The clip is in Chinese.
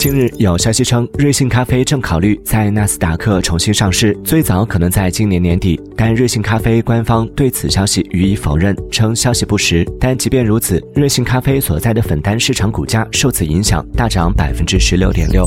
近日有消息称瑞幸咖啡正考虑在纳斯达克重新上市。最早可能在今年年底但瑞幸咖啡官方对此消息予以否认称消息不实。但即便如此瑞幸咖啡所在的粉单市场股价受此影响大涨百分之十六点六。